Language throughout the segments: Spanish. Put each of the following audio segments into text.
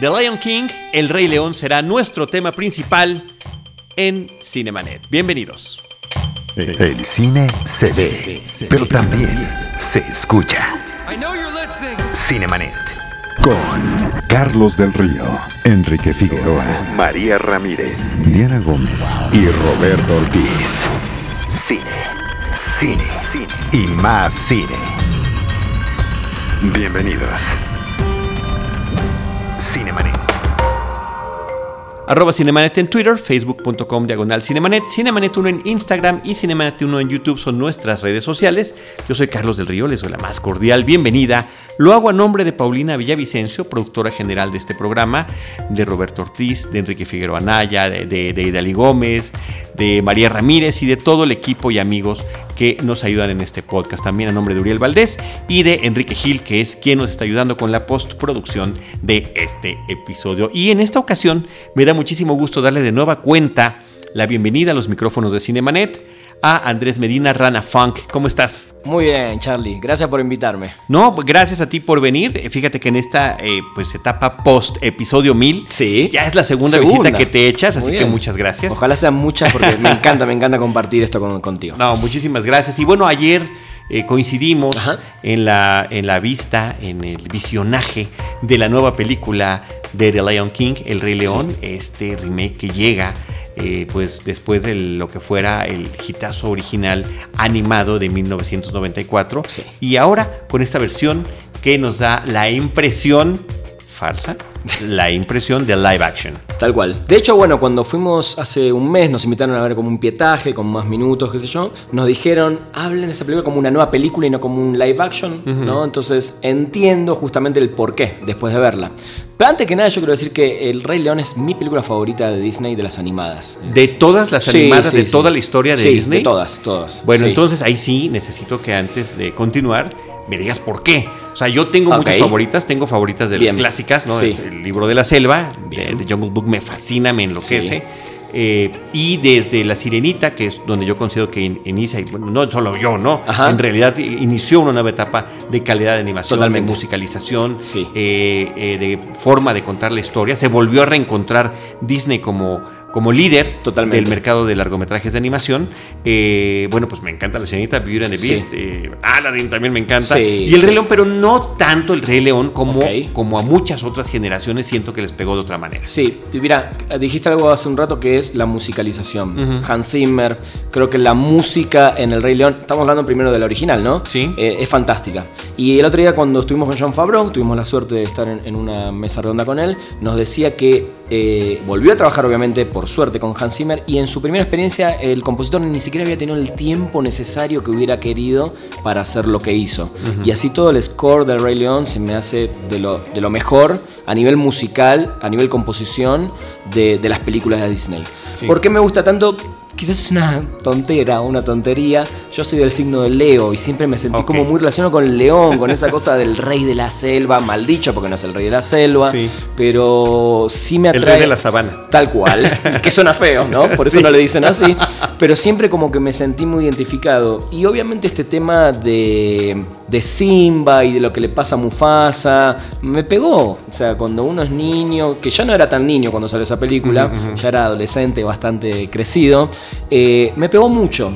The Lion King, El Rey León, será nuestro tema principal en Cinemanet. Bienvenidos. El cine se ve, pero también se escucha. Cinemanet. Con Carlos del Río, Enrique Figueroa, María Ramírez, Diana Gómez y Roberto Ortiz. Cine, cine, cine y más cine. Bienvenidos. Cinemanet. Arroba Cinemanet en Twitter, facebook.com diagonal Cinemanet, Cinemanet1 en Instagram y Cinemanet1 en YouTube son nuestras redes sociales. Yo soy Carlos del Río, les doy la más cordial bienvenida. Lo hago a nombre de Paulina Villavicencio, productora general de este programa, de Roberto Ortiz, de Enrique Figueroa Anaya, de, de, de Idali Gómez, de María Ramírez y de todo el equipo y amigos que nos ayudan en este podcast. También a nombre de Uriel Valdés y de Enrique Gil, que es quien nos está ayudando con la postproducción de este episodio. Y en esta ocasión me da muchísimo gusto darle de nueva cuenta la bienvenida a los micrófonos de Cinemanet a Andrés Medina Rana Funk. ¿Cómo estás? Muy bien, Charlie. Gracias por invitarme. No, gracias a ti por venir. Fíjate que en esta eh, pues etapa post episodio 1000 Sí. ya es la segunda, Segunda. visita que te echas, Muy así que muchas gracias. Ojalá sean muchas porque me encanta, me encanta compartir esto con- contigo. No, muchísimas gracias. Y bueno, ayer eh, coincidimos Ajá. en la, en la vista, en el visionaje de la nueva película de The Lion King, El Rey León, este remake que llega. Eh, pues después de lo que fuera el hitazo original animado de 1994 Sí. y ahora con esta versión que nos da la impresión la impresión de live action. Tal cual. De hecho, bueno, cuando fuimos hace un mes, nos invitaron a ver como un pietaje, con más minutos, qué sé yo. Nos dijeron, hablen de esta película como una nueva película y no como un live action, ¿no? Entonces entiendo justamente el porqué después de verla. Pero antes que nada, yo quiero decir que El Rey León es mi película favorita de Disney de las animadas. De todas las Sí, animadas, sí, de sí. toda la historia de Sí, Disney. De todas, todas. Bueno, entonces ahí sí necesito que antes de continuar me digas por qué. O sea, yo tengo muchas favoritas, tengo favoritas de Bien. las clásicas, ¿no? Sí. El libro de la selva, de, de Jungle Book me fascina, me enloquece. Sí. Eh, y desde La Sirenita, que es donde yo considero que in- inicia, y bueno, no solo yo, ¿no? Ajá. En realidad inició una nueva etapa de calidad de animación, Totalmente. de musicalización, Sí. eh, eh, de forma de contar la historia. Se volvió a reencontrar Disney como, como líder Totalmente. del mercado de largometrajes de animación. Eh, bueno, pues me encanta La Sirenita, Beauty and the Sí. Beast, eh, Aladdin también me encanta. Sí, y El sí. Rey León, pero no tanto El Rey León como, como a muchas otras generaciones siento que les pegó de otra manera. Sí, mira, dijiste algo hace un rato que es la musicalización. Hans Zimmer, creo que la música en El Rey León, estamos hablando primero de la original, ¿no? Sí. Eh, es fantástica. Y el otro día cuando estuvimos con John Favreau, tuvimos la suerte de estar en, en una mesa redonda con él, nos decía que eh, volvió a trabajar obviamente por suerte con Hans Zimmer y en su primera experiencia el compositor ni siquiera había tenido el tiempo necesario que hubiera querido para hacer lo que hizo. Y así todo el score del Rey León se me hace de lo, de lo mejor a nivel musical, a nivel composición de, de las películas de Disney. Sí. ¿Por qué me gusta tanto? Quizás es una tontera, una tontería. Yo soy del signo de Leo y siempre me sentí como muy relacionado con el león, con esa cosa del rey de la selva, mal dicho porque no es el rey de la selva, Sí. pero sí me El atrae. Rey de la Sabana. Tal cual, que suena feo, ¿no? Por eso Sí. no le dicen así. Pero siempre como que me sentí muy identificado. Y obviamente este tema de, de Simba y de lo que le pasa a Mufasa, me pegó. O sea, cuando uno es niño, que ya no era tan niño cuando salió esa película, ya era adolescente, bastante crecido, eh, me pegó mucho.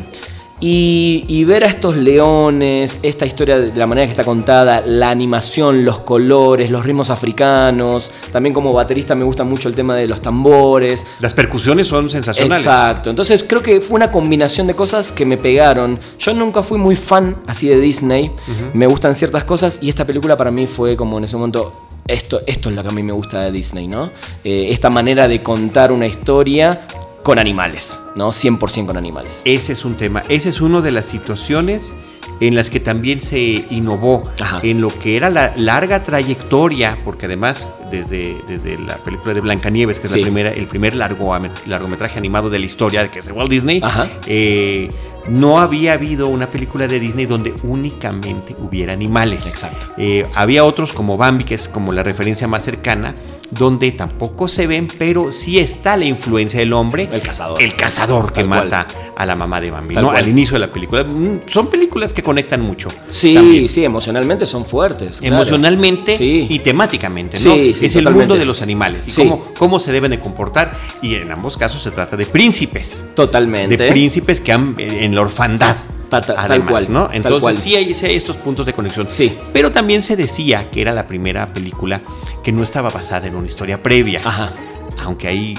Y, y ver a estos leones, esta historia de la manera que está contada, la animación, los colores, los ritmos africanos, también como baterista me gusta mucho el tema de los tambores. Las percusiones son sensacionales. Exacto, entonces creo que fue una combinación de cosas que me pegaron. Yo nunca fui muy fan así de Disney, me gustan ciertas cosas y esta película para mí fue como en ese momento... Esto, esto es lo que a mí me gusta de Disney, ¿no? Eh, esta manera de contar una historia con animales, ¿no? 100% con animales. Ese es un tema. Esa es una de las situaciones en las que también se innovó Ajá. en lo que era la larga trayectoria, porque además desde, desde la película de Blancanieves, que es Sí. la primera, el primer largo, largometraje animado de la historia, que es de Walt Disney, Ajá. eh, no había habido una película de Disney donde únicamente hubiera animales. Exacto. Eh, había otros como Bambi, que es como la referencia más cercana, donde tampoco se ven, pero sí está la influencia del hombre. El cazador. El cazador que cual. mata a la mamá de Bambi, Tal ¿no? cual. Al inicio de la película. Mm, Son películas que conectan mucho. Sí, también. sí, emocionalmente son fuertes. claro. Emocionalmente Sí. y temáticamente, ¿no? Sí, sí, es el mundo de los animales y cómo, cómo se deben de comportar. Y en ambos casos se trata de príncipes. Totalmente. De príncipes que han en la orfandad. Además, cual, ¿no? Entonces Sí, hay, sí hay estos puntos de conexión. Sí. Pero también se decía que era la primera película que no estaba basada en una historia previa. Ajá. Aunque hay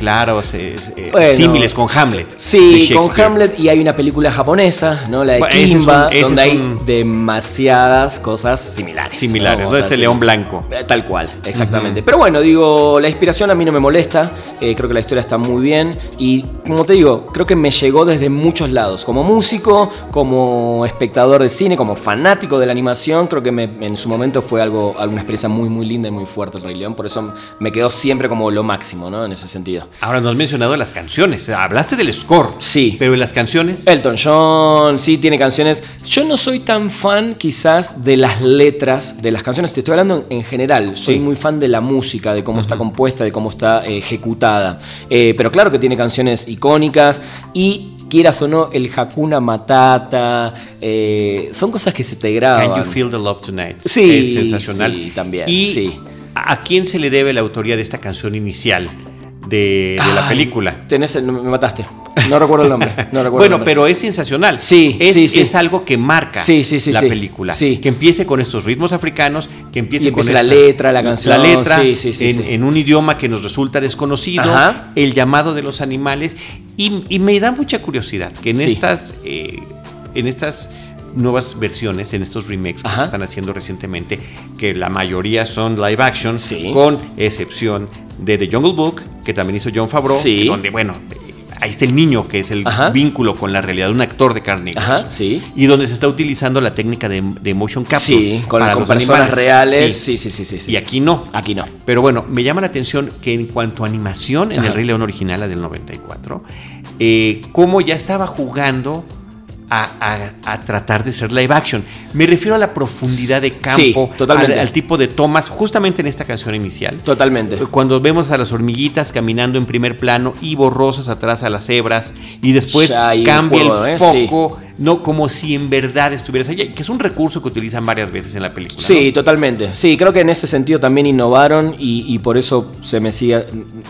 claros, eh, símiles con Hamlet. Sí, con Hamlet y hay una película japonesa, ¿no? La de Kimba, donde hay demasiadas cosas similares. Similares, ¿no? Este león blanco. Eh, tal cual, exactamente. Pero bueno, digo, la inspiración a mí no me molesta, eh, creo que la historia está muy bien y como te digo, creo que me llegó desde muchos lados, como músico, como espectador de cine, como fanático de la animación, creo que en su momento fue algo, alguna experiencia muy, muy linda y muy fuerte el Rey León, por eso me quedó siempre como lo máximo, ¿no? En ese sentido. Ahora no has mencionado las canciones. Hablaste del score. Sí. Pero en las canciones. Elton John, sí, tiene canciones. Yo no soy tan fan, quizás, de las letras de las canciones. Te estoy hablando en general. Soy muy fan de la música, de cómo está compuesta, de cómo está eh, ejecutada. Eh, pero claro que tiene canciones icónicas y quieras o no, el Hakuna Matata, eh, son cosas que se te graban. Can You Feel the Love Tonight? Sí, es sensacional. Sí, también. Y sí. ¿a quién se le debe la autoría de esta canción inicial? De, la película. Tenés me mataste. No recuerdo el nombre. bueno, pero es sensacional. Sí, es, sí, sí. es algo que marca la película. Que empiece con estos ritmos africanos, que empiece con la letra, la canción. La letra en, un idioma que nos resulta desconocido, el llamado de los animales. Y, me da mucha curiosidad que en estas, eh, en estas nuevas versiones, en estos remakes que se están haciendo recientemente, que la mayoría son live action, con excepción de The Jungle Book, que también hizo John Favreau, donde, bueno, ahí está el niño, que es el vínculo con la realidad de un actor de carne y donde se está utilizando la técnica de, motion capture. Sí, con, para personas reales. Sí. Sí, sí. sí, Y aquí no. Aquí no. Pero bueno, me llama la atención que en cuanto a animación, en el Rey León original, la del 94, eh, cómo ya estaba jugando a, tratar de ser live action. Me refiero a la profundidad de campo, Al, tipo de tomas, justamente en esta canción inicial. Totalmente. Cuando vemos a las hormiguitas caminando en primer plano y borrosas atrás a las cebras, y después cambia el ¿eh? foco no como si en verdad estuvieras allí, que es un recurso que utilizan varias veces en la película. Sí, totalmente. Sí, creo que en ese sentido también innovaron y, por eso se me sigue,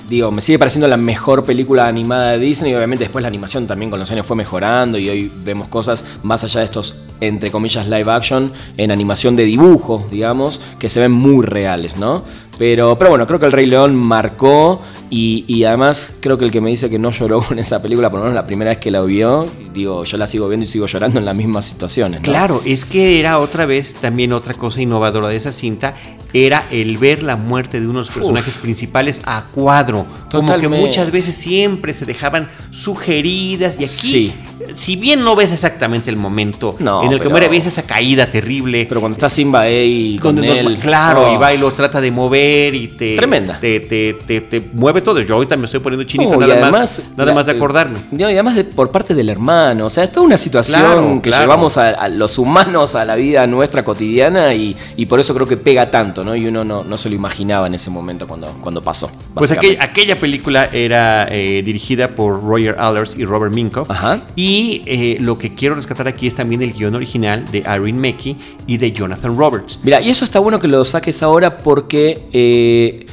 digo, me sigue pareciendo la mejor película animada de Disney y obviamente después la animación también con los años fue mejorando y hoy vemos cosas más allá de estos entre comillas live action en animación de dibujo, digamos, que se ven muy reales, ¿no? Pero, pero bueno, creo que el Rey León marcó y, además creo que el que me dice que no lloró con esa película, por lo menos la primera vez que la vio, digo, yo la sigo viendo y sigo llorando en las mismas situaciones. Claro, es que era otra vez también otra cosa innovadora de esa cinta, era el ver la muerte de unos personajes principales a cuadro. Como que muchas veces siempre se dejaban sugeridas y aquí sí si bien no ves exactamente el momento en el que muere, ves esa caída terrible. Pero cuando está Simba ahí con él. claro, y va y lo trata de mover y te. Tremenda. Te, te, te, mueve todo. Yo ahorita me estoy poniendo chinita nada, más, nada más de acordarme. Y además por parte del hermano. O sea, es toda una situación que llevamos a, los humanos a la vida nuestra cotidiana y, por eso creo que pega tanto, ¿no? Y uno no, no se lo imaginaba en ese momento cuando, cuando pasó. Pues aquella, película era eh, dirigida por Roger Allers y Robert Minkoff. Ajá. Y eh, lo que quiero rescatar aquí es también el guion original de Irene Mackey y de Jonathan Roberts. Mira, y eso está bueno que lo saques ahora porque eh,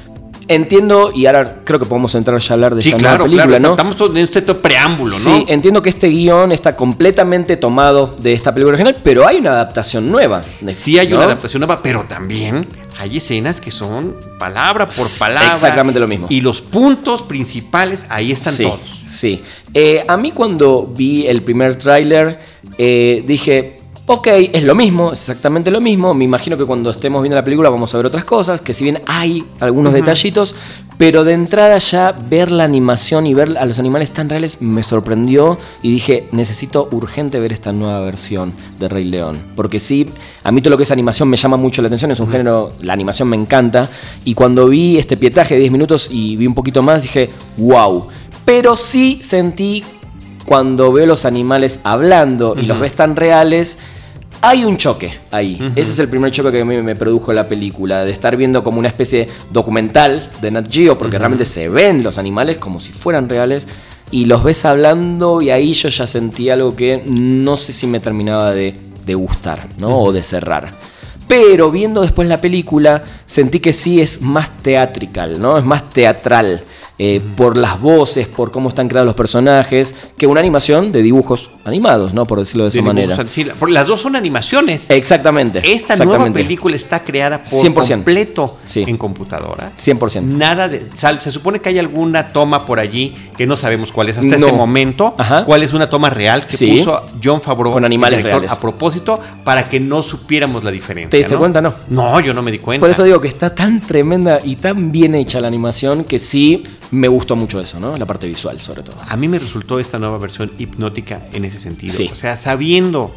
Entiendo, y ahora creo que podemos entrar ya a hablar de esta nueva película, ¿no? Estamos en este preámbulo, ¿no? Sí, entiendo que este guion está completamente tomado de esta película original, pero hay una adaptación nueva. Sí, hay una adaptación nueva, pero también hay escenas que son palabra por palabra. Exactamente lo mismo. Y los puntos principales ahí están todos. Sí. Eh, a mí cuando vi el primer tráiler, eh, dije, ok, es lo mismo, es exactamente lo mismo. Me imagino que cuando estemos viendo la película vamos a ver otras cosas, que si bien hay algunos detallitos, pero de entrada ya ver la animación y ver a los animales tan reales me sorprendió y dije, necesito urgente ver esta nueva versión de Rey León. Porque sí, a mí todo lo que es animación me llama mucho la atención, es un género, la animación me encanta. Y cuando vi este pietaje de 10 minutos y vi un poquito más, dije, wow. Pero sí sentí cuando veo los animales hablando y los ves tan reales, hay un choque ahí. Ese es el primer choque que a mí me produjo la película, de estar viendo como una especie documental de Nat Geo, porque realmente se ven los animales como si fueran reales, y los ves hablando y ahí yo ya sentí algo que no sé si me terminaba de, gustar, ¿no? O de cerrar. Pero viendo después la película, sentí que sí es más teatrical, ¿no? Es más teatral. Eh, por las voces, por cómo están creados los personajes, que una animación de dibujos animados, ¿no? Por decirlo de, esa manera. las dos son animaciones. Exactamente. Esta nueva película está creada por 100%. completo en computadora. 100%. Nada de. Se supone que hay alguna toma por allí que no sabemos cuál es hasta este momento. ¿Cuál es una toma real que puso John Favreau con animales a propósito para que no supiéramos la diferencia? ¿Te diste cuenta? No. No, yo no me di cuenta. Por eso digo que está tan tremenda y tan bien hecha la animación que sí me gustó mucho eso, ¿no? La parte visual, sobre todo. A mí me resultó esta nueva versión hipnótica en ese sentido. Sí. O sea, sabiendo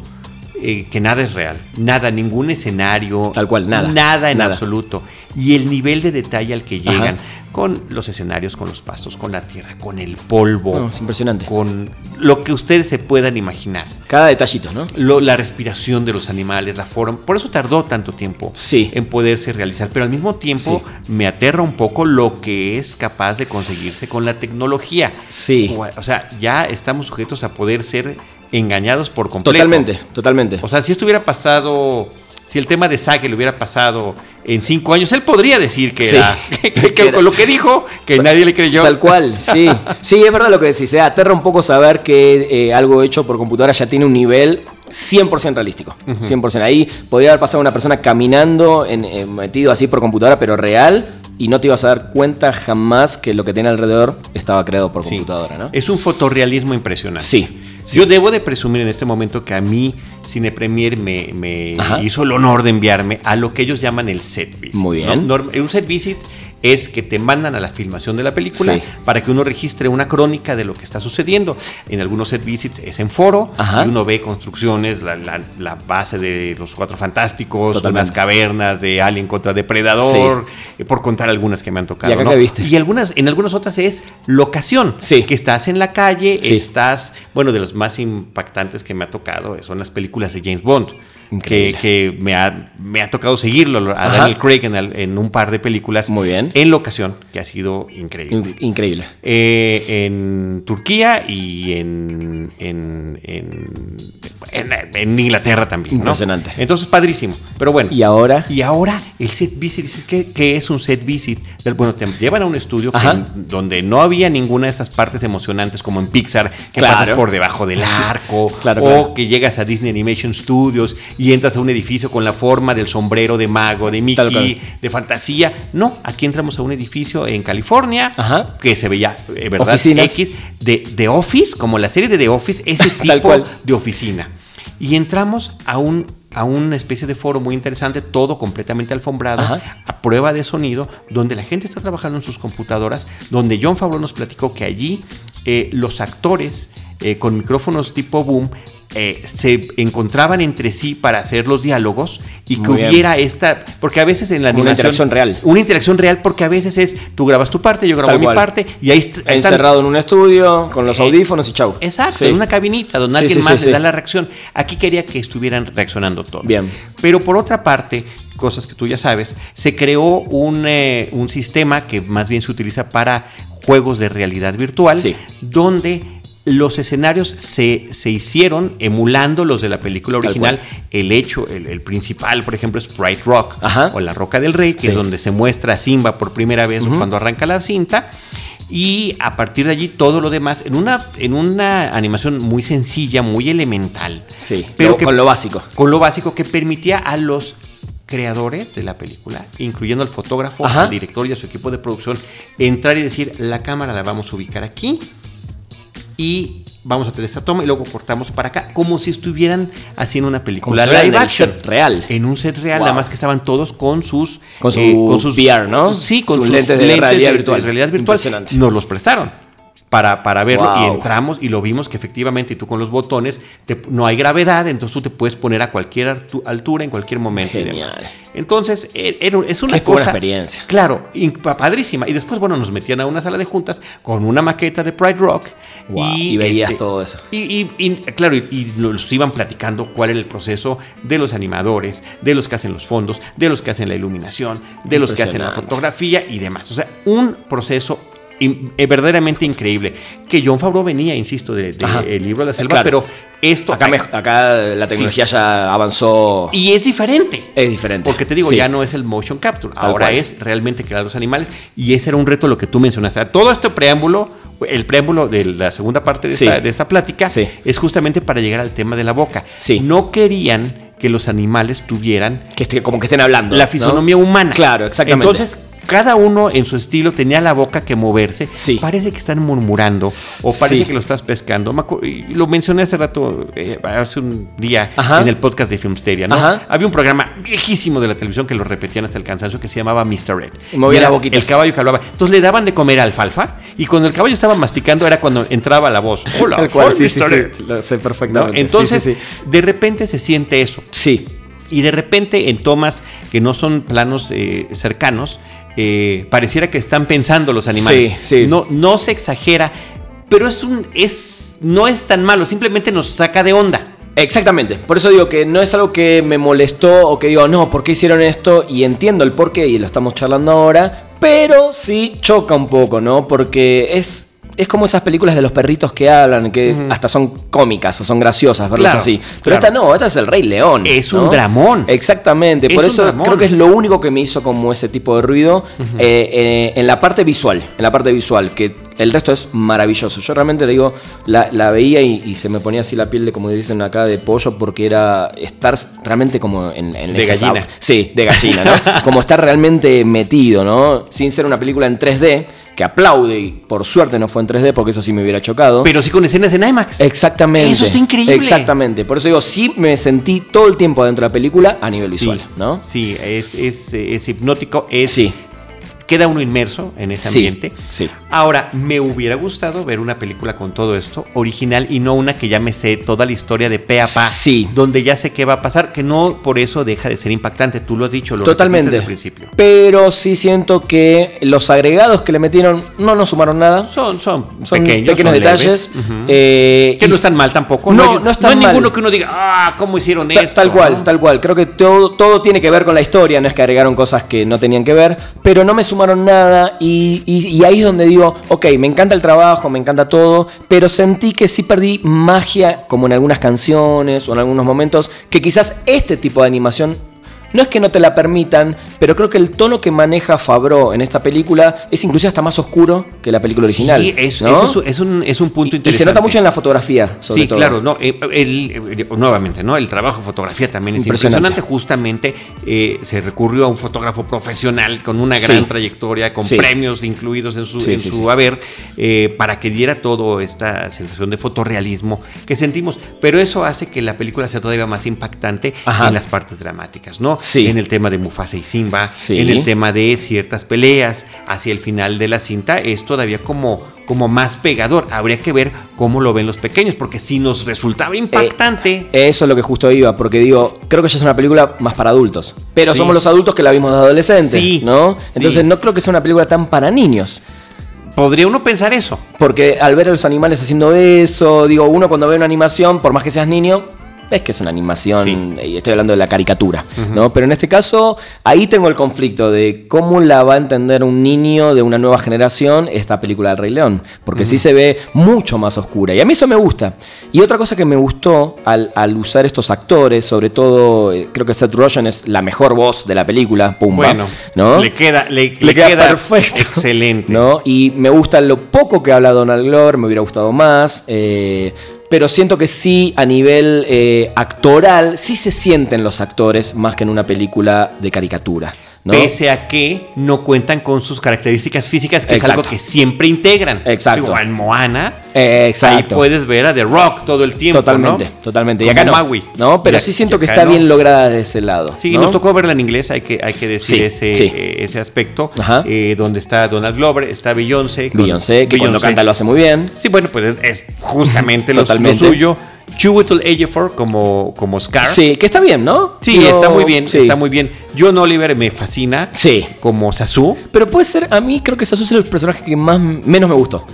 eh, que nada es real, nada, ningún escenario. Tal cual, nada. Nada en absoluto. Y el nivel de detalle al que llegan con los escenarios, con los pastos, con la tierra, con el polvo. es impresionante. Con lo que ustedes se puedan imaginar. Cada detallito, ¿no? la respiración de los animales, la forma. Por eso tardó tanto tiempo en poderse realizar. Pero al mismo tiempo me aterra un poco lo que es capaz de conseguirse con la tecnología. Sí. O sea, ya estamos sujetos a poder ser engañados por completo. Totalmente, totalmente. O sea, si esto hubiera pasado si el tema de Sage le hubiera pasado en cinco años, él podría decir que, era, con lo que dijo, que nadie le creyó. Tal cual, sí. Sí, es verdad lo que decís. Se aterra un poco saber que eh, algo hecho por computadora ya tiene un nivel 100% realístico. 100%. Ahí podría haber pasado una persona caminando, en, metido así por computadora, pero real, y no te ibas a dar cuenta jamás que lo que tiene alrededor estaba creado por computadora, ¿no? Es un fotorrealismo impresionante. Sí. Yo debo de presumir en este momento que a mí Cine Premier me, hizo el honor de enviarme a lo que ellos llaman el set visit. Muy bien. Un set visit es que te mandan a la filmación de la película para que uno registre una crónica de lo que está sucediendo. En algunos set visits es en foro y uno ve construcciones, la, base de los Cuatro Fantásticos, las cavernas de Alien contra Depredador, por contar algunas que me han tocado. ¿Y, algunas, en algunas otras es locación, que estás en la calle, estás, bueno, de los más impactantes que me ha tocado son las películas de James Bond que, me, ha, me ha tocado seguirlo a Daniel Craig en, un par de películas. Muy bien. En locación, que ha sido increíble. Increíble. Eh, en Turquía y en, en, en, Inglaterra también. Impresionante. Entonces, padrísimo. Pero bueno. ¿Y ahora? Y ahora el set visit. ¿Qué, es un set visit? Bueno, te llevan a un estudio donde no había ninguna de esas partes emocionantes como en Pixar, que pasas por debajo del arco, o que llegas a Disney Animation Studios y entras a un edificio con la forma del sombrero de mago, de Mickey, de fantasía. No, aquí entramos a un edificio en California que se veía, eh, ¿verdad? X, de, de, Office, como la serie de The Office, ese tipo de oficina. Y entramos a un a una especie de foro muy interesante, todo completamente alfombrado, a prueba de sonido, donde la gente está trabajando en sus computadoras, donde John Favreau nos platicó que allí eh, los actores eh, con micrófonos tipo boom eh, se encontraban entre sí para hacer los diálogos y que hubiera esta, porque a veces en la animación... Una interacción real. Una interacción real porque a veces es, tú grabas tu parte, yo grabo mi parte y ahí está... Encerrado en un estudio, con los eh, audífonos y chau. Exacto, en una cabinita donde alguien más le da la reacción. Aquí quería que estuvieran reaccionando todos. Bien. Pero por otra parte, cosas que tú ya sabes, se creó un, eh, un sistema que más bien se utiliza para juegos de realidad virtual, donde los escenarios se, se, hicieron emulando los de la película original. El hecho, el, principal, por ejemplo, es Sprite Rock o La Roca del Rey, que es donde se muestra a Simba por primera vez cuando arranca la cinta. Y a partir de allí todo lo demás, en una, en una animación muy sencilla, muy elemental. Sí, pero con lo básico. Con lo básico que permitía a los creadores de la película, incluyendo al fotógrafo, al director y a su equipo de producción, entrar y decir, la cámara la vamos a ubicar aquí, y vamos a tener esta toma y luego cortamos para acá, como si estuvieran haciendo una película live action. set real. En un set real, nada más que estaban todos con sus... Con, eh, sus VR, ¿no? Sí, con sus, lentes, de, realidad virtual. realidad virtual. Nos los prestaron para, para verlo y entramos y lo vimos que efectivamente tú con los botones no hay gravedad, entonces tú te puedes poner a cualquier altura en cualquier momento. Genial. Entonces e, es una cosa... experiencia. Claro, padrísima. Y después, bueno, nos metían a una sala de juntas con una maqueta de Pride Rock. y, veías este, todo eso. Y, claro, y, nos iban platicando cuál era el proceso de los animadores, de los que hacen los fondos, de los que hacen la iluminación, de los que hacen la fotografía y demás. O sea, un proceso eh, verdaderamente increíble. Que John Favreau venía, insisto, del de, el libro de la selva, pero esto... Acá, acá la tecnología ya avanzó... Y es diferente. Es diferente. Porque te digo, ya no es el motion capture, ahora es realmente crear los animales y ese era un reto lo que tú mencionaste. Todo este preámbulo el preámbulo de la segunda parte de, esta, plática es justamente para llegar al tema de la boca. No querían que los animales tuvieran... Que como que estén hablando. La fisonomía humana. Claro, exactamente. Entonces, cada uno en su estilo tenía la boca que moverse. Sí. Parece que están murmurando o parece que lo estás pescando. Lo mencioné hace rato, eh, hace un día en el podcast de Filmsteria, ¿no? Había un programa viejísimo de la televisión que lo repetían hasta el cansancio que se llamaba Mr. Red. movía la boquita. El caballo que hablaba. Entonces le daban de comer alfalfa y cuando el caballo estaba masticando era cuando entraba la voz. Hola, cual, sí, Mr. Red. Lo sé perfectamente. Entonces, de repente se siente eso. Sí. Y de repente en tomas que no son planos eh, cercanos, eh, pareciera que están pensando los animales. Sí, No, no se exagera, pero es un, es, no es tan malo, simplemente nos saca de onda. Exactamente, por eso digo que no es algo que me molestó o que digo, no, ¿por qué hicieron esto? Y entiendo el porqué y lo estamos charlando ahora, pero sí choca un poco, ¿no? Porque es es como esas películas de los perritos que hablan, que hasta son cómicas o son graciosas, verlos así. Pero esta no, esta es el Rey León. Es un dramón. Exactamente, por eso creo que es lo único que me hizo como ese tipo de ruido eh, eh, en la parte visual, en la parte visual, que el resto es maravilloso. Yo realmente le digo, la, veía y, se me ponía así la piel de, como dicen acá, de pollo, porque era estar realmente como en, en De gallina. Sí, de gallina, ¿no? como estar realmente metido, ¿no? Sin ser una película en 3D que aplaude y por suerte no fue en 3D porque eso sí me hubiera chocado. Pero sí con escenas en IMAX. Exactamente. Eso está increíble. Exactamente. Por eso digo, sí me sentí todo el tiempo adentro de la película a nivel visual, ¿no? Sí, es, es, es hipnótico, es sí queda uno inmerso en ese ambiente. Sí, Ahora, me hubiera gustado ver una película con todo esto, original, y no una que ya me sé toda la historia de pe a pa. Sí. Donde ya sé qué va a pasar, que no por eso deja de ser impactante. Tú lo has dicho, lo Totalmente. desde el principio. Pero sí siento que los agregados que le metieron no nos sumaron nada. Son, son, pequeños, pequeños detalles. Eh, que no están mal tampoco. No, no, no, hay ninguno que uno diga, ah, ¿cómo hicieron esto? Tal cual, tal cual. Creo que todo, todo tiene que ver con la historia, no es que agregaron cosas que no tenían que ver, pero no me sumaron nada y, ahí es donde digo, ok, me encanta el trabajo, me encanta todo, pero sentí que sí perdí magia, como en algunas canciones o en algunos momentos, que quizás este tipo de animación no es que no te la permitan, pero creo que el tono que maneja Fabro en esta película es inclusive hasta más oscuro que la película original. Sí, es, eso es, un, es un punto interesante. Y se nota mucho en la fotografía. sí, claro. No, eh, el, nuevamente, ¿no? El trabajo de fotografía también es impresionante. Justamente eh, se recurrió a un fotógrafo profesional con una gran trayectoria, con premios incluidos en su, en su haber, eh, para que diera todo esta sensación de fotorrealismo que sentimos. Pero eso hace que la película sea todavía más impactante en las partes dramáticas, ¿no? En el tema de Mufasa y Simba, en el tema de ciertas peleas hacia el final de la cinta, es todavía como, como más pegador. Habría que ver cómo lo ven los pequeños, porque si nos resultaba impactante. Eh, eso es lo que justo iba, porque digo, creo que ya es una película más para adultos. Pero somos los adultos que la vimos de adolescentes, ¿no? Entonces no creo que sea una película tan para niños. Podría uno pensar eso. Porque al ver a los animales haciendo eso, digo, uno cuando ve una animación, por más que seas niño, es que es una animación, y estoy hablando de la caricatura, ¿no? Pero en este caso, ahí tengo el conflicto de cómo la va a entender un niño de una nueva generación esta película del Rey León, porque sí se ve mucho más oscura, y a mí eso me gusta. Y otra cosa que me gustó al, usar estos actores, sobre todo, eh, creo que Seth Rogen es la mejor voz de la película, Pumba, bueno, ¿no? Le queda, le, queda, perfecto. Excelente. ¿no? Y me gusta lo poco que habla Donald Glover, me hubiera gustado más. Eh, pero siento que sí, a nivel eh, actoral, sí se sienten los actores más que en una película de caricatura. Pese a que no cuentan con sus características físicas, que es algo que siempre integran. Exacto. Igual Moana. Exacto. Ahí puedes ver a The Rock todo el tiempo. Totalmente, totalmente. y acá no. ¿no? Pero sí siento que está bien lograda de ese lado. Sí, nos tocó verla en inglés, hay que, hay que decir ese, eh, ese aspecto. Eh, donde está Donald Glover, está Beyoncé. Beyoncé, que cuando canta lo hace muy bien. Sí, bueno, pues es, justamente lo, lo suyo. Chiwetel Ejiofor como, como Scar. Sí, que está bien, ¿no? Sí, está muy bien, está muy bien. John Oliver me fascina. Sí. Como Sasu. Pero puede ser, a mí creo que Sasu es el personaje que más menos me gustó.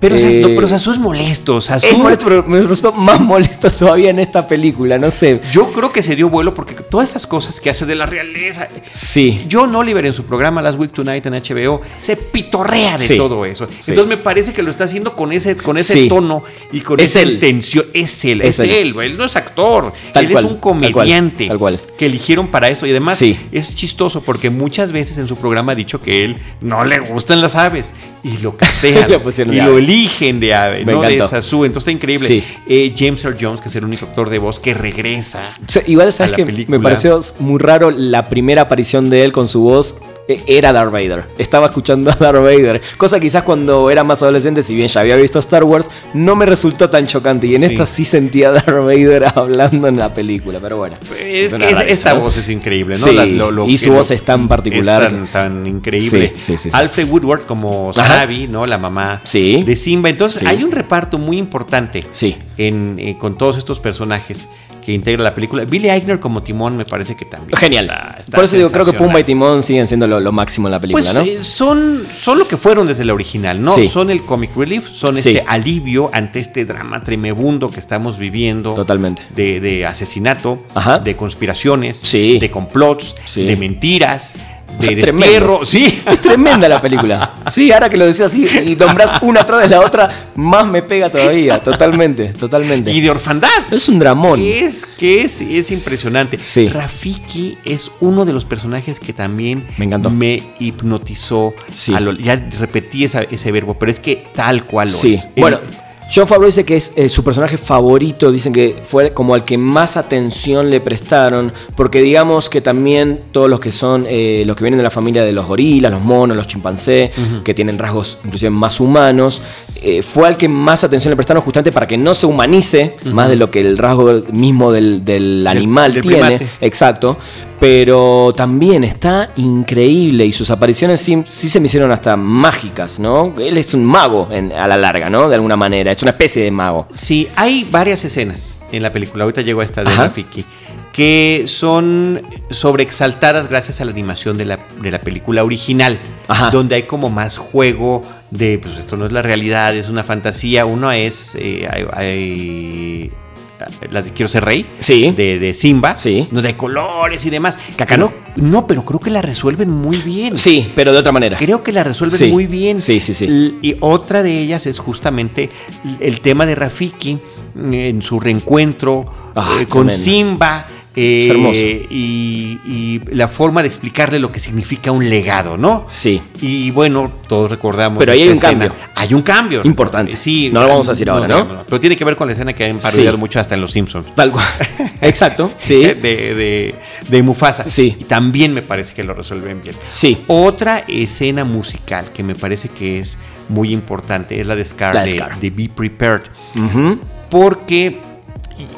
Pero, Eh, no, pero Sasu es molesto. Sasu, Es molesto, pero me resultó más molesto todavía en esta película, no sé. Yo creo que se dio vuelo porque todas estas cosas que hace de la realeza. Sí. John Oliver en su programa Last Week Tonight en HBO se pitorrea de Sí. todo eso. Sí. Entonces me parece que lo está haciendo con ese, con ese tono y con Es esa él. intención. Es él, es, Es él. él. Él no es actor. Tal él cual, es un tal cual, comediante tal cual. que eligieron para eso. Y además es chistoso porque muchas veces en su programa ha dicho que él no le gustan las aves y lo castean y lo. Eligen de ave, Me no de encantó. Sasu. Entonces está increíble. Sí. Eh, James Earl Jones, que es el único actor de voz que regresa. O sea, igual a sabes la que película. me pareció muy raro la primera aparición de él con su voz era Darth Vader. Estaba escuchando a Darth Vader. Cosa quizás cuando era más adolescente, si bien ya había visto Star Wars, no me resultó tan chocante. Y en Sí. esta sí sentía a Darth Vader hablando en la película. Pero bueno. Es una que rareza, esta ¿no? voz es increíble, ¿no? Sí, La- lo- lo y su voz es tan particular. Es tan, tan increíble. Sí. Alfred Woodward como. Sabi, ¿no? La mamá de Simba. Entonces hay un reparto muy importante en, eh, con todos estos personajes que integra la película. Billy Eichner como Timón me parece que también. Genial. está- está Por eso digo, creo que. Pumba y Timón siguen siendo lo, lo máximo en la película, Pues ¿no? eh, son, son lo que fueron desde la original, ¿no? Sí. Son el comic relief, son Sí. este alivio ante este drama tremebundo que estamos viviendo. Totalmente. De, de asesinato, Ajá. de conspiraciones, Sí. de complots, Sí. de mentiras, de destierro. Sí. Es tremenda la película. Sí, ahora que lo decía así y nombras una atrás de la otra, más me pega todavía. Totalmente, totalmente. Y de orfandad. Es un dramón. Es que es, es impresionante. Sí. Rafiki es uno de los personajes que también Me encantó. me hipnotizó. Sí. lo- ya repetí esa- ese verbo, pero es que tal cual lo Sí. es. Bueno, El- John Favreau dice que es eh, su personaje favorito. Dicen que fue como al que más atención le prestaron. Porque digamos que también todos los que son, eh, los que vienen de la familia de los gorilas, los monos, los chimpancés, que tienen rasgos inclusive más humanos, eh, fue al que más atención le prestaron justamente para que no se humanice más de lo que el rasgo mismo del, del animal del tiene. primate. Exacto. Pero también está increíble y sus apariciones sí, sí se me hicieron hasta mágicas, ¿no? Él es un mago en- a la larga, ¿no? De alguna manera. Es una especie de mago. Sí, hay varias escenas en la película. Ahorita llego a esta de. Rafiki. Que son sobreexaltadas gracias a la animación de la, de la película original. Ajá. Donde hay como más juego de, pues esto no es la realidad, es una fantasía. Uno es, eh, hay- hay- la de Quiero ser rey. Sí. De, de Simba. Sí. Hay colores y demás. Acá no. No, pero creo que la resuelven muy bien. Sí, pero de otra manera. Creo que la resuelven Sí. muy bien. Sí, sí, sí. L- Y otra de ellas es justamente el tema de Rafiki mm, en su reencuentro eh, con tremendo. Simba. Eh, Es hermoso. Y, y la forma de explicarle lo que significa un legado, ¿no? Sí. Y bueno, todos recordamos. Pero ahí hay un escena. cambio. Hay un cambio. Importante. Sí. No lo vamos a decir ahora, ¿no? Pero tiene que ver con la escena que han parodiado Sí. mucho hasta en Los Simpsons. Tal cual. Exacto. Sí. De, de, de Mufasa. Sí. Y también me parece que lo resuelven bien. Sí. Otra escena musical que me parece que es muy importante es la de Scar, La de Scar. de Be Prepared. Ujú. Porque,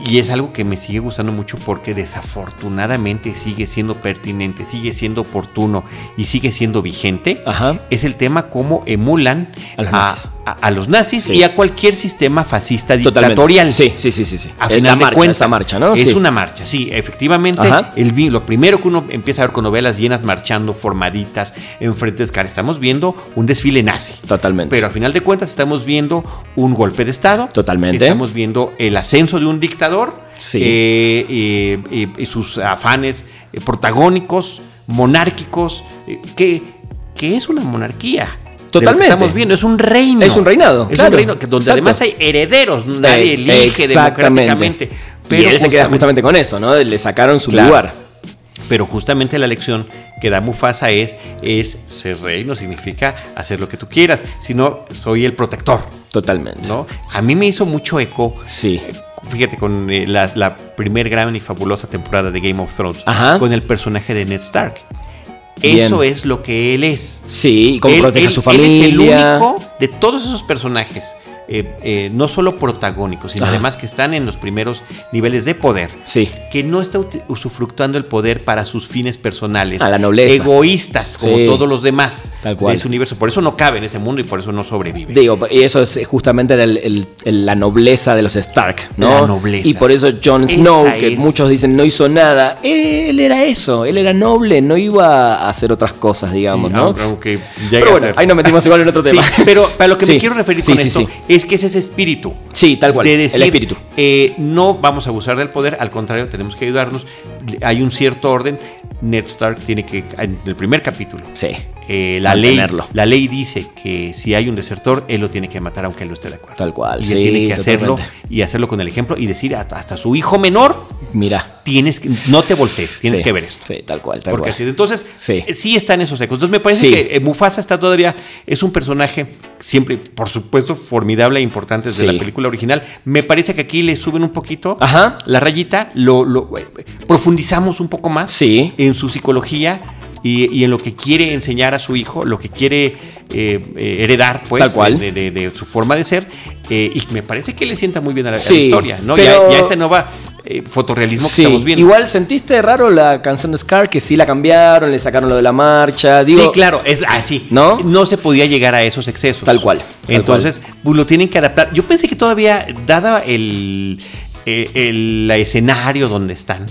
y es algo que me sigue gustando mucho porque desafortunadamente sigue siendo pertinente, sigue siendo oportuno y sigue siendo vigente, Ajá. es el tema cómo emulan A los nazis. a, a los nazis Sí. y a cualquier sistema fascista dictatorial. Sí, sí, sí, sí. sí. A final de cuentas, esa marcha, ¿no? Es Sí. una marcha, sí, efectivamente. El, lo primero que uno empieza a ver con novelas llenas marchando, formaditas, enfrente de Scar, estamos viendo un desfile nazi. Totalmente. Pero a final de cuentas estamos viendo un golpe de Estado. Totalmente. Estamos viendo el ascenso de un dictador. Sí. eh, y sus afanes eh, protagónicos, monárquicos, eh, que, que es una monarquía. Totalmente. estamos viendo, es un reino. Es un reinado, Es claro. un reino que- donde Exacto. además hay herederos, nadie elige democráticamente. y él se queda justamente- justamente con eso, ¿no? Le sacaron su Claro. lugar. Pero justamente la lección que da Mufasa es, es ser rey no significa hacer lo que tú quieras, sino soy el protector, Totalmente. ¿no? A mí me hizo mucho eco, Sí. Fíjate, con eh, la, la primer gran y fabulosa temporada de Game of Thrones, Ajá. con el personaje de Ned Stark. Bien. Eso es lo que él es. Sí, como Él- protege a su Él es el familia. único de todos esos personajes eh, eh, no solo protagónicos, sino Ajá. además que están en los primeros niveles de poder. Sí. Que no está usufructuando el poder para sus fines personales. A la nobleza. Egoístas, como Sí. todos los demás Tal cual. de ese universo. Por eso no cabe en ese mundo y por eso no sobrevive. Digo, y eso es justamente el- el- el- la nobleza de los Stark, ¿no? La nobleza. Y por eso Jon Snow, que es. muchos dicen no hizo nada, él era eso, él era noble, no iba a hacer otras cosas, digamos, Sí, ¿no? aunque- Pero bueno, ahí nos metimos igual en otro tema. pero para lo que me quiero referir con esto sí. Es que es ese espíritu. Sí, tal cual. de decir, el espíritu. eh, no vamos a abusar del poder, al contrario, tenemos que ayudarnos. Hay un cierto orden. Ned Stark tiene que, en el primer capítulo, Sí. Eh, la, ley, la ley dice que si hay un desertor, él lo tiene que matar aunque él no esté de acuerdo. Tal cual, Y sí, él tiene que hacerlo totalmente. y hacerlo con el ejemplo y decir hasta, hasta su hijo menor, Mira. tienes que, no te voltees, tienes Sí. que ver esto. Sí, tal cual, tal Porque cual. entonces, Sí. eh, sí está en esos ecos. Entonces me parece que eh, Mufasa está todavía, es un personaje siempre, por supuesto, formidable e importante desde la película original. Me parece que aquí le suben un poquito Ajá. la rayita, lo, lo- eh, profundizamos un poco más en su psicología y, y en lo que quiere enseñar a su hijo, lo que quiere eh, eh, heredar, pues, Tal cual. De, de- de su forma de ser. eh, y me parece que le sienta muy bien a la, a la Sí, historia, ¿no? pero- Ya, ya este nueva eh, fotorrealismo que estamos viendo. igual sentiste raro la canción de Scar, que sí la cambiaron, le sacaron lo de la marcha. Digo, sí, claro, es así. ¿No? No se podía llegar a esos excesos. Tal cual, tal Entonces, pues, lo tienen que adaptar. Yo pensé que todavía, dada el, el escenario donde están,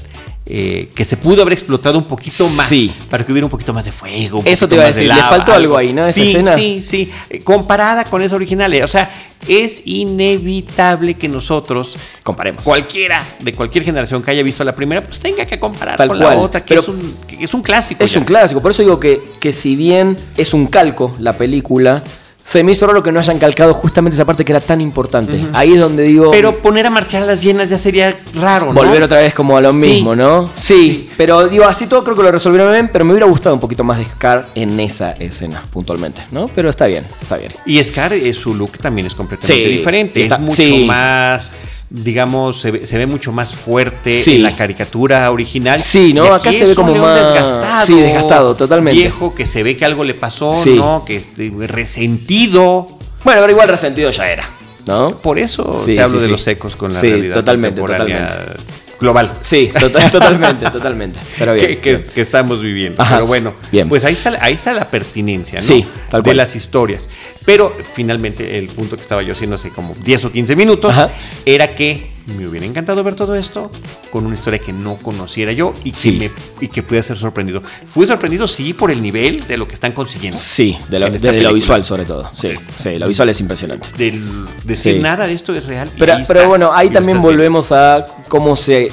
eh, que se pudo haber explotado un poquito más Sí. para que hubiera un poquito más de fuego. un Eso te iba a de decir, le faltó algo ahí, ¿no? Esa sí, escena. sí, sí. Eh, Comparada con esa original. eh, O sea, es inevitable que nosotros, Comparemos. cualquiera de cualquier generación que haya visto la primera, pues tenga que comparar Tal con cual. la otra, que, Pero- es, un, que es un clásico. Es ya. un clásico, por eso digo que, que si bien es un calco la película, se me hizo raro que no hayan calcado justamente esa parte que era tan importante. Ahí es donde digo. Pero poner a marchar a las llenas ya sería raro, ¿no? Volver otra vez como a lo Sí. mismo, ¿no? Sí, Sí. pero digo, así todo creo que lo resolvieron bien, pero me hubiera gustado un poquito más de Scar en esa escena, puntualmente, ¿no? Pero está bien, está bien. Y Scar, eh, su look también es completamente Sí, diferente. está- es mucho sí. más, digamos, se ve, se ve mucho más fuerte Sí. en la caricatura original. Sí, ¿no? Y Acá se ve como más- desgastado. sí, desgastado, totalmente. Viejo, que se ve que algo le pasó, Sí. ¿no? Que este, resentido. Bueno, pero igual resentido ya era, ¿no? Por eso Sí, te hablo de los ecos con la Sí, realidad totalmente, contemporánea global. Sí, total- totalmente, totalmente. Pero bien. que, que- bien. que estamos viviendo. Ajá, Pero bueno, bien. pues ahí está, ahí está la pertinencia ¿no? Sí, tal de las historias. Pero finalmente el punto que estaba yo haciendo hace como 10 o 15 minutos Ajá. era que me hubiera encantado ver todo esto con una historia que no conociera yo y que, Sí. me, y que pudiera ser sorprendido. Fui sorprendido, sí, por el nivel de lo que están consiguiendo. Sí, de lo, esta de lo visual sobre todo. Sí, sí, lo visual es impresionante. Del decir Sí. nada de esto es real. Pero, ahí pero está, bueno, ahí también estás viendo. volvemos a cómo se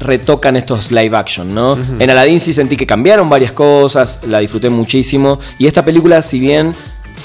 retocan estos live action, ¿no? En Aladdin sí sentí que cambiaron varias cosas, la disfruté muchísimo. Y esta película, si bien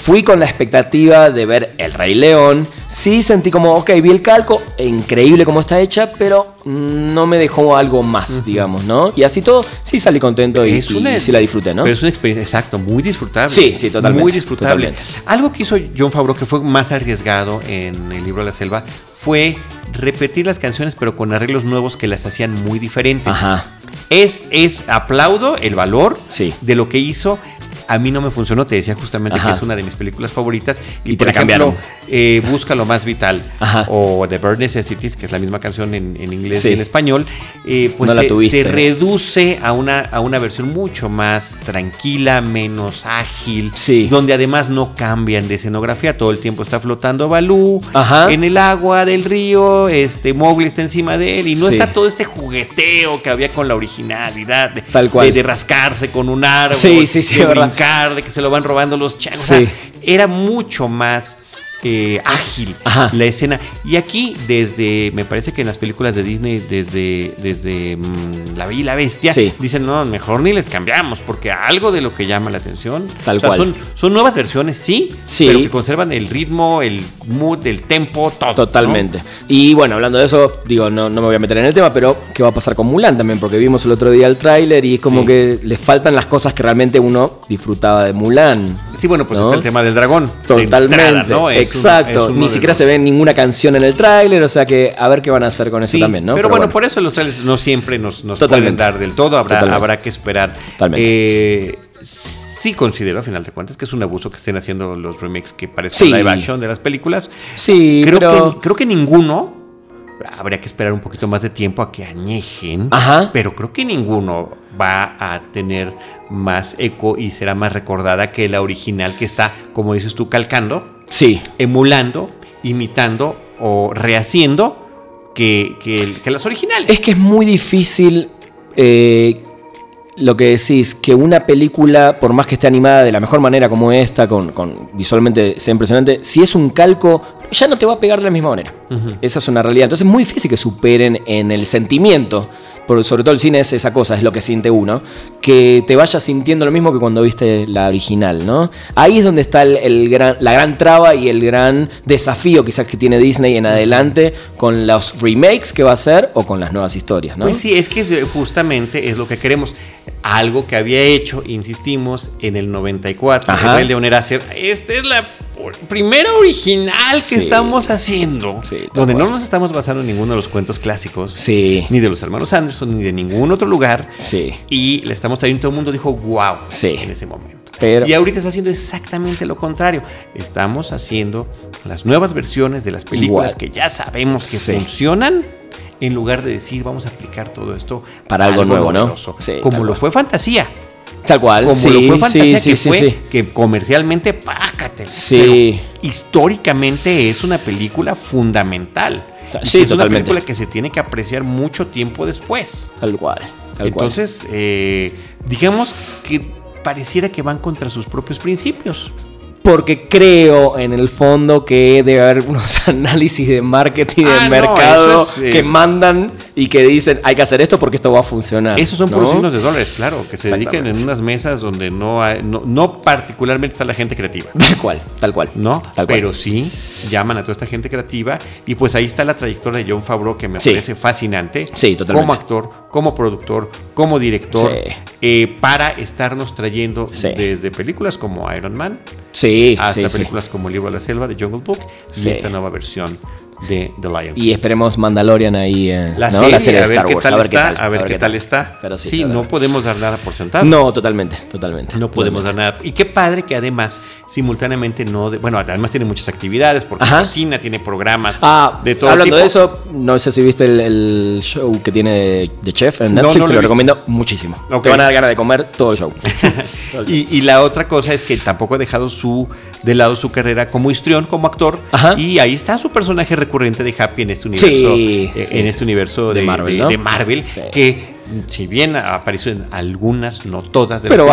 fui con la expectativa de ver El Rey León, sí sentí como, ok, vi el calco, e increíble cómo está hecha, pero no me dejó algo más, digamos, ¿no? Y así todo, sí salí contento y, sí la disfruté, ¿no? Pero es una experiencia, exacto, muy disfrutable. Sí, sí, totalmente, Muy disfrutable. totalmente. Algo que hizo John Favreau que fue más arriesgado en el libro de la selva fue repetir las canciones, pero con arreglos nuevos que las hacían muy diferentes. Ajá. Es, es, aplaudo el valor Sí. de lo que hizo. A mí no me funcionó, te decía justamente Ajá. que es una de mis películas favoritas. Y, Y te por la ejemplo, eh, Busca lo más vital Ajá. o The Bird Necessities, que es la misma canción en, en inglés Sí. y en español, eh, pues No se- tuviste. se reduce a una, a una versión mucho más tranquila, menos ágil, Sí. donde además no cambian de escenografía, todo el tiempo está flotando Balú Ajá. en el agua del río, este Mowgli está encima de él y no Sí. está todo este jugueteo que había con la originalidad de, Tal cual. de- de rascarse con un árbol, Sí, sí, sí, de verdad. De que se lo van robando los chanos. Sí. O sea, era mucho más eh, ágil Ajá. la escena. Y aquí, desde, me parece que en las películas de Disney, desde, desde mm, La Bella y la Bestia, Sí. dicen, no, mejor ni les cambiamos, porque algo de lo que llama la atención. Tal o sea, cual. Son, son nuevas versiones, sí, Sí. pero que conservan el ritmo, el mood, el tempo, todo. Totalmente. Y bueno, hablando de eso, digo, no, no me voy a meter en el tema, pero ¿qué va a pasar con Mulan también? Porque vimos el otro día el tráiler y es como Sí. que le faltan las cosas que realmente uno disfrutaba de Mulan. Sí, bueno, pues ¿No? está el tema del dragón. de Totalmente. entrada, ¿no? Es Exacto. Ni siquiera se ve ninguna canción en el tráiler, o sea que a ver qué van a hacer con eso Sí, también, ¿no? Pero, bueno, por eso los trailers no siempre nos, nos pueden dar del todo, habrá, Totalmente. habrá que esperar. Totalmente. Eh, sí considero, a final de cuentas, que es un abuso que estén haciendo los remakes que parecen live action de las películas. Sí, creo que creo que ninguno habría que esperar un poquito más de tiempo a que añejen, Ajá. pero creo que ninguno va a tener más eco y será más recordada que la original que está, como dices tú, calcando, sí. emulando, imitando o rehaciendo que, que, las originales. Es que es muy difícil eh, lo que decís, que una película, por más que esté animada de la mejor manera como esta, con, con visualmente sea impresionante, si es un calco, ya no te va a pegar de la misma manera. Esa es una realidad. Entonces es muy difícil que superen en el sentimiento sobre todo el cine es esa cosa, es lo que siente uno, que te vayas sintiendo lo mismo que cuando viste la original, ¿no? Ahí es donde está el, gran, la gran traba y el gran desafío quizás que tiene Disney en adelante con los remakes que va a hacer o con las nuevas historias, ¿no? Pues sí, es que justamente es lo que queremos. Algo que había hecho, insistimos, en el 94, el de Oneracer. Esta es la primera original que estamos haciendo, donde no nos estamos basando en ninguno de los cuentos clásicos, ni de los hermanos Anderson, ni de ningún otro lugar. Y le estamos trayendo, todo el mundo dijo, wow, en ese momento. Y ahorita está haciendo exactamente lo contrario. Estamos haciendo las nuevas versiones de las películas que ya sabemos que funcionan en lugar de decir vamos a aplicar todo esto para algo, nuevo, ¿no? como lo fue Fantasía. Tal cual. Como lo fue Fantasía, que fue que comercialmente, pácate. Sí. históricamente es una película fundamental. Sí, es una película que se tiene que apreciar mucho tiempo después. Tal cual. Entonces, Eh, digamos que pareciera que van contra sus propios principios porque creo en el fondo que debe haber unos análisis de marketing del ah, mercado que mandan y que dicen hay que hacer esto porque esto va a funcionar. Esos son por signos de dólares, claro, que se dediquen en unas mesas donde no, hay, no, particularmente está la gente creativa. Tal cual, tal cual. ¿No? Pero sí llaman a toda esta gente creativa y pues ahí está la trayectoria de John Favreau que me parece fascinante. Sí, totalmente. Como actor, como productor, como director, eh, para estarnos trayendo desde películas como Iron Man. Sí, hasta películas como El libro de la selva de Jungle Book y esta nueva versión de The Lion Y esperemos Mandalorian ahí, en la, serie, de Star Wars. A ver qué tal, a ver qué tal, está. Pero sí, no podemos dar nada por sentado. No, totalmente, totalmente. No podemos dar nada. Y qué padre que además, simultáneamente, no. bueno, además tiene muchas actividades, porque cocina, tiene programas ah, de todo Hablando de eso, no sé si viste el, show que tiene de Chef en Netflix, te lo, recomiendo muchísimo. Te van a dar ganas de comer todo el show. y, la otra cosa es que tampoco ha dejado su de lado su carrera como histrión, como actor. Y ahí está su personaje recurrente de Happy en este universo, eh, en este universo de, Marvel, que si bien apareció en algunas, no todas, de pero,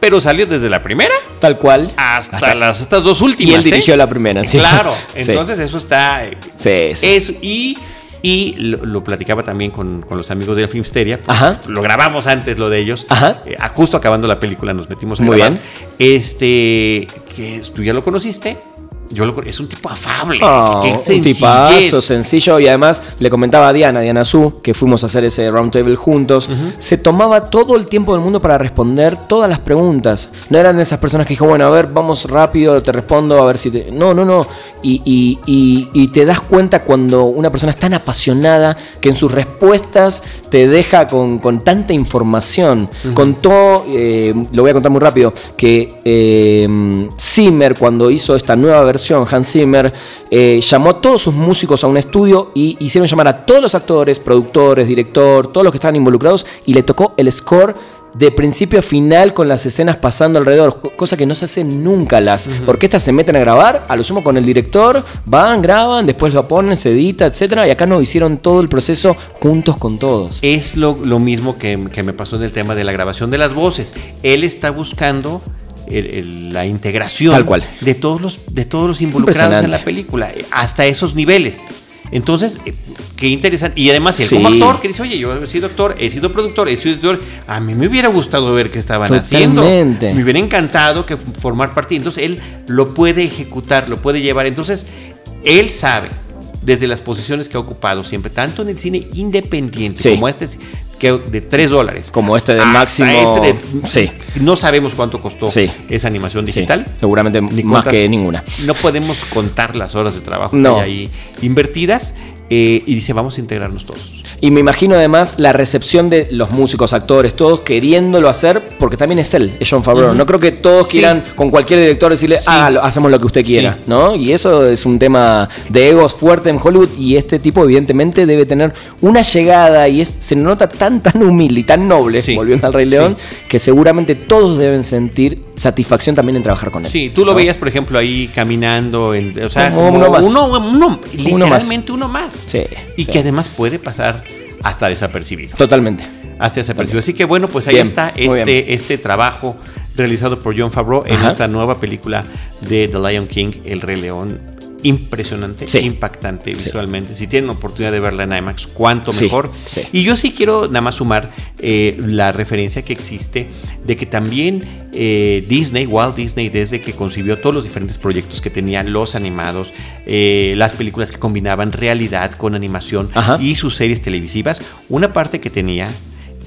pero salió desde la primera. Tal cual. Hasta, las estas dos últimas. Y él dirigió ¿eh? la primera, sí. Claro, entonces eso está. Eh, sí, Eso, y y lo, platicaba también con, los amigos de Filmsteria. Ajá. Lo grabamos antes lo de ellos. Ajá. Eh, justo acabando la película nos metimos a Muy grabar. Bien. Este, que tú ya lo conociste. Yo lo, es un tipo afable. Oh, un tipazo, sencillo. Y además le comentaba a Diana, Diana Su, que fuimos a hacer ese roundtable juntos. Se tomaba todo el tiempo del mundo para responder todas las preguntas. No eran esas personas que dijo, bueno, a ver, vamos rápido, te respondo, a ver si te. No, no, no. Y, y, te das cuenta cuando una persona es tan apasionada que en sus respuestas te deja con, con tanta información. Contó, eh, lo voy a contar muy rápido, que eh, Zimmer, cuando hizo esta nueva versión, Hans Zimmer eh, llamó a todos sus músicos a un estudio y hicieron llamar a todos los actores, productores, director, todos los que estaban involucrados y le tocó el score de principio a final con las escenas pasando alrededor, cosa que no se hace nunca. Las orquestas se meten a grabar, a lo sumo con el director, van, graban, después lo ponen, se edita, etcétera, y acá no hicieron todo el proceso juntos con todos. Es lo, mismo que, que me pasó en el tema de la grabación de las voces. Él está buscando la integración cual. de todos los de todos los involucrados en la película hasta esos niveles. Entonces, eh, qué interesante. Y además, él como actor, que dice, oye, yo he sido actor, he sido productor, he sido editor, a mí me hubiera gustado ver qué estaban haciendo. Me hubiera encantado que formar parte. Entonces, él lo puede ejecutar, lo puede llevar. Entonces, él sabe, desde las posiciones que ha ocupado siempre, tanto en el cine independiente como este, que de 3 dólares. Como este de máximo. Este No sabemos cuánto costó esa animación digital. seguramente más que ninguna. No podemos contar las horas de trabajo que hay ahí invertidas. Eh, y dice, vamos a integrarnos todos. Y me imagino además la recepción de los músicos, actores, todos queriéndolo hacer, porque también es él, es John Favreau. No creo que todos quieran con cualquier director decirle, ah, hacemos lo que usted quiera, ¿no? Y eso es un tema de egos fuerte en Hollywood y este tipo evidentemente debe tener una llegada y se nota tan, tan humilde y tan noble, volviendo al Rey León, que seguramente todos deben sentir satisfacción también en trabajar con él. Sí, tú lo veías, por ejemplo, ahí caminando, o sea, uno, más. Uno, literalmente uno más. Sí, y que además puede pasar hasta desapercibido. Totalmente. Hasta desapercibido. Así que bueno, pues ahí está este, este trabajo realizado por John Favreau en esta nueva película de The Lion King, El Rey León impresionante, impactante visualmente. Si tienen oportunidad de verla en IMAX, cuánto mejor. Y yo sí quiero nada más sumar eh, la referencia que existe de que también eh, Disney, Walt Disney, desde que concibió todos los diferentes proyectos que tenían, los animados, eh, las películas que combinaban realidad con animación y sus series televisivas, una parte que tenía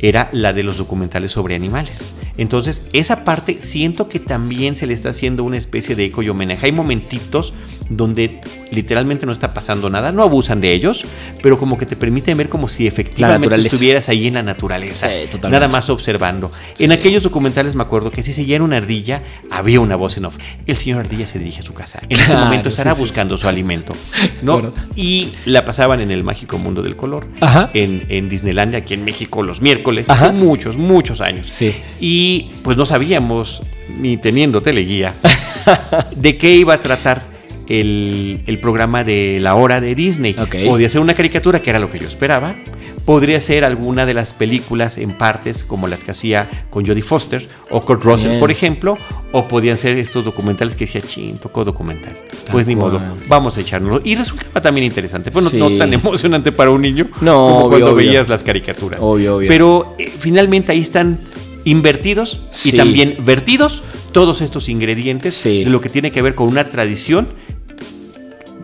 era la de los documentales sobre animales. Entonces, esa parte siento que también se le está haciendo una especie de eco y homenaje. Hay momentitos donde literalmente no está pasando nada, no abusan de ellos, pero como que te permiten ver como si efectivamente estuvieras ahí en la naturaleza, nada más observando. En aquellos documentales me acuerdo que si seguía una ardilla, había una voz en off. El señor ardilla se dirige a su casa. En ese momento estará buscando su alimento. ¿no? Y la pasaban en el mágico mundo del color, En, en Disneylandia, aquí en México, los miércoles, hace muchos, muchos años. Sí. Y pues no sabíamos, ni teniendo teleguía, de qué iba a tratar el, programa de la hora de Disney. Podría ser una caricatura, que era lo que yo esperaba. Podría ser alguna de las películas en partes, como las que hacía con Jodie Foster o Kurt Russell, por ejemplo. O podían ser estos documentales que decía, ching, tocó documental. pues ni modo, vamos a echárnoslo. Y resultaba también interesante. Pues no, tan emocionante para un niño como cuando veías las caricaturas. Pero eh, finalmente ahí están invertidos y también vertidos todos estos ingredientes de lo que tiene que ver con una tradición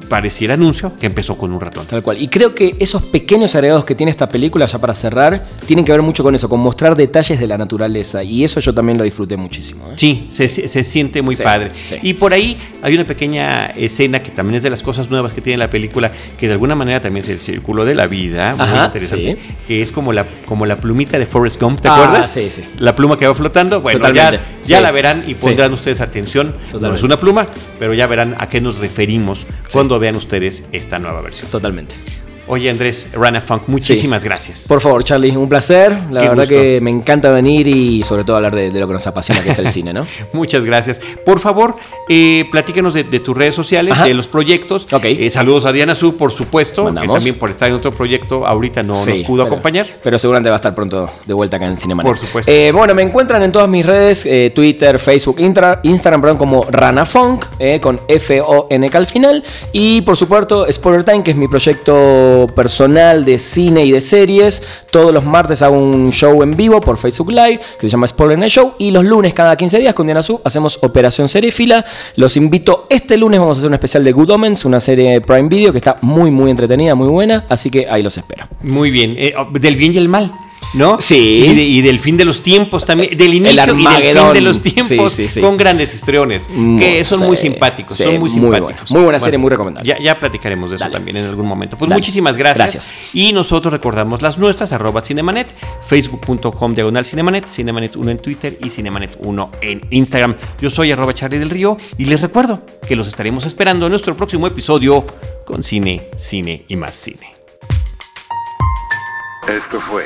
pareciera anuncio que empezó con un ratón. Tal cual. Y creo que esos pequeños agregados que tiene esta película, ya para cerrar, tienen que ver mucho con eso, con mostrar detalles de la naturaleza. Y eso yo también lo disfruté muchísimo. ¿eh? Sí, se, siente muy padre. Y por ahí hay una pequeña escena que también es de las cosas nuevas que tiene la película, que de alguna manera también es el círculo de la vida, muy interesante, que es como la, como la plumita de Forrest Gump, ¿te ah, acuerdas? Sí, sí. La pluma que va flotando. Bueno, ya, ya la verán y pondrán ustedes atención. No es una pluma, pero ya verán a qué nos referimos cuando vean ustedes esta nueva versión. Totalmente. Oye, Andrés Rana Funk, muchísimas gracias. Por favor, Charlie, un placer. La verdad que me encanta venir y sobre todo hablar de, lo que nos apasiona, que es el cine, ¿no? Muchas gracias. Por favor, eh, platícanos de, tus redes sociales, de los proyectos. Okay. Eh, saludos a Diana Su, por supuesto, que también por estar en otro proyecto ahorita no nos pudo acompañar. Pero seguramente va a estar pronto de vuelta acá en Cinema. Por supuesto. Eh, bueno, me encuentran en todas mis redes, eh, Twitter, Facebook, Instagram, perdón, como Rana Funk, con F-O-N-K al final. Y por supuesto, Spoiler Time, que es mi proyecto personal de cine y de series. Todos los martes hago un show en vivo por Facebook Live que se llama Spoiler Night Show. Y los lunes, cada 15 días, con Diana Su, hacemos Operación Fila. Los invito. Este lunes vamos a hacer un especial de Good Omens, una serie Prime Video que está muy, muy entretenida, muy buena. Así que ahí los espero. Muy bien. Eh, del bien y el mal. ¿No? Sí. Y, del fin de los tiempos también, del inicio y del fin de los tiempos, con grandes estrellones, que son muy simpáticos, son muy simpáticos. Muy, buena serie, muy recomendable. Ya, ya platicaremos de eso también en algún momento. Pues muchísimas gracias. Y nosotros recordamos las nuestras, arroba Cinemanet, facebook.com diagonal Cinemanet, Cinemanet1 en Twitter y Cinemanet1 en Instagram. Yo soy arroba Charlie del Río y les recuerdo que los estaremos esperando en nuestro próximo episodio con Cine, Cine y más Cine. Esto fue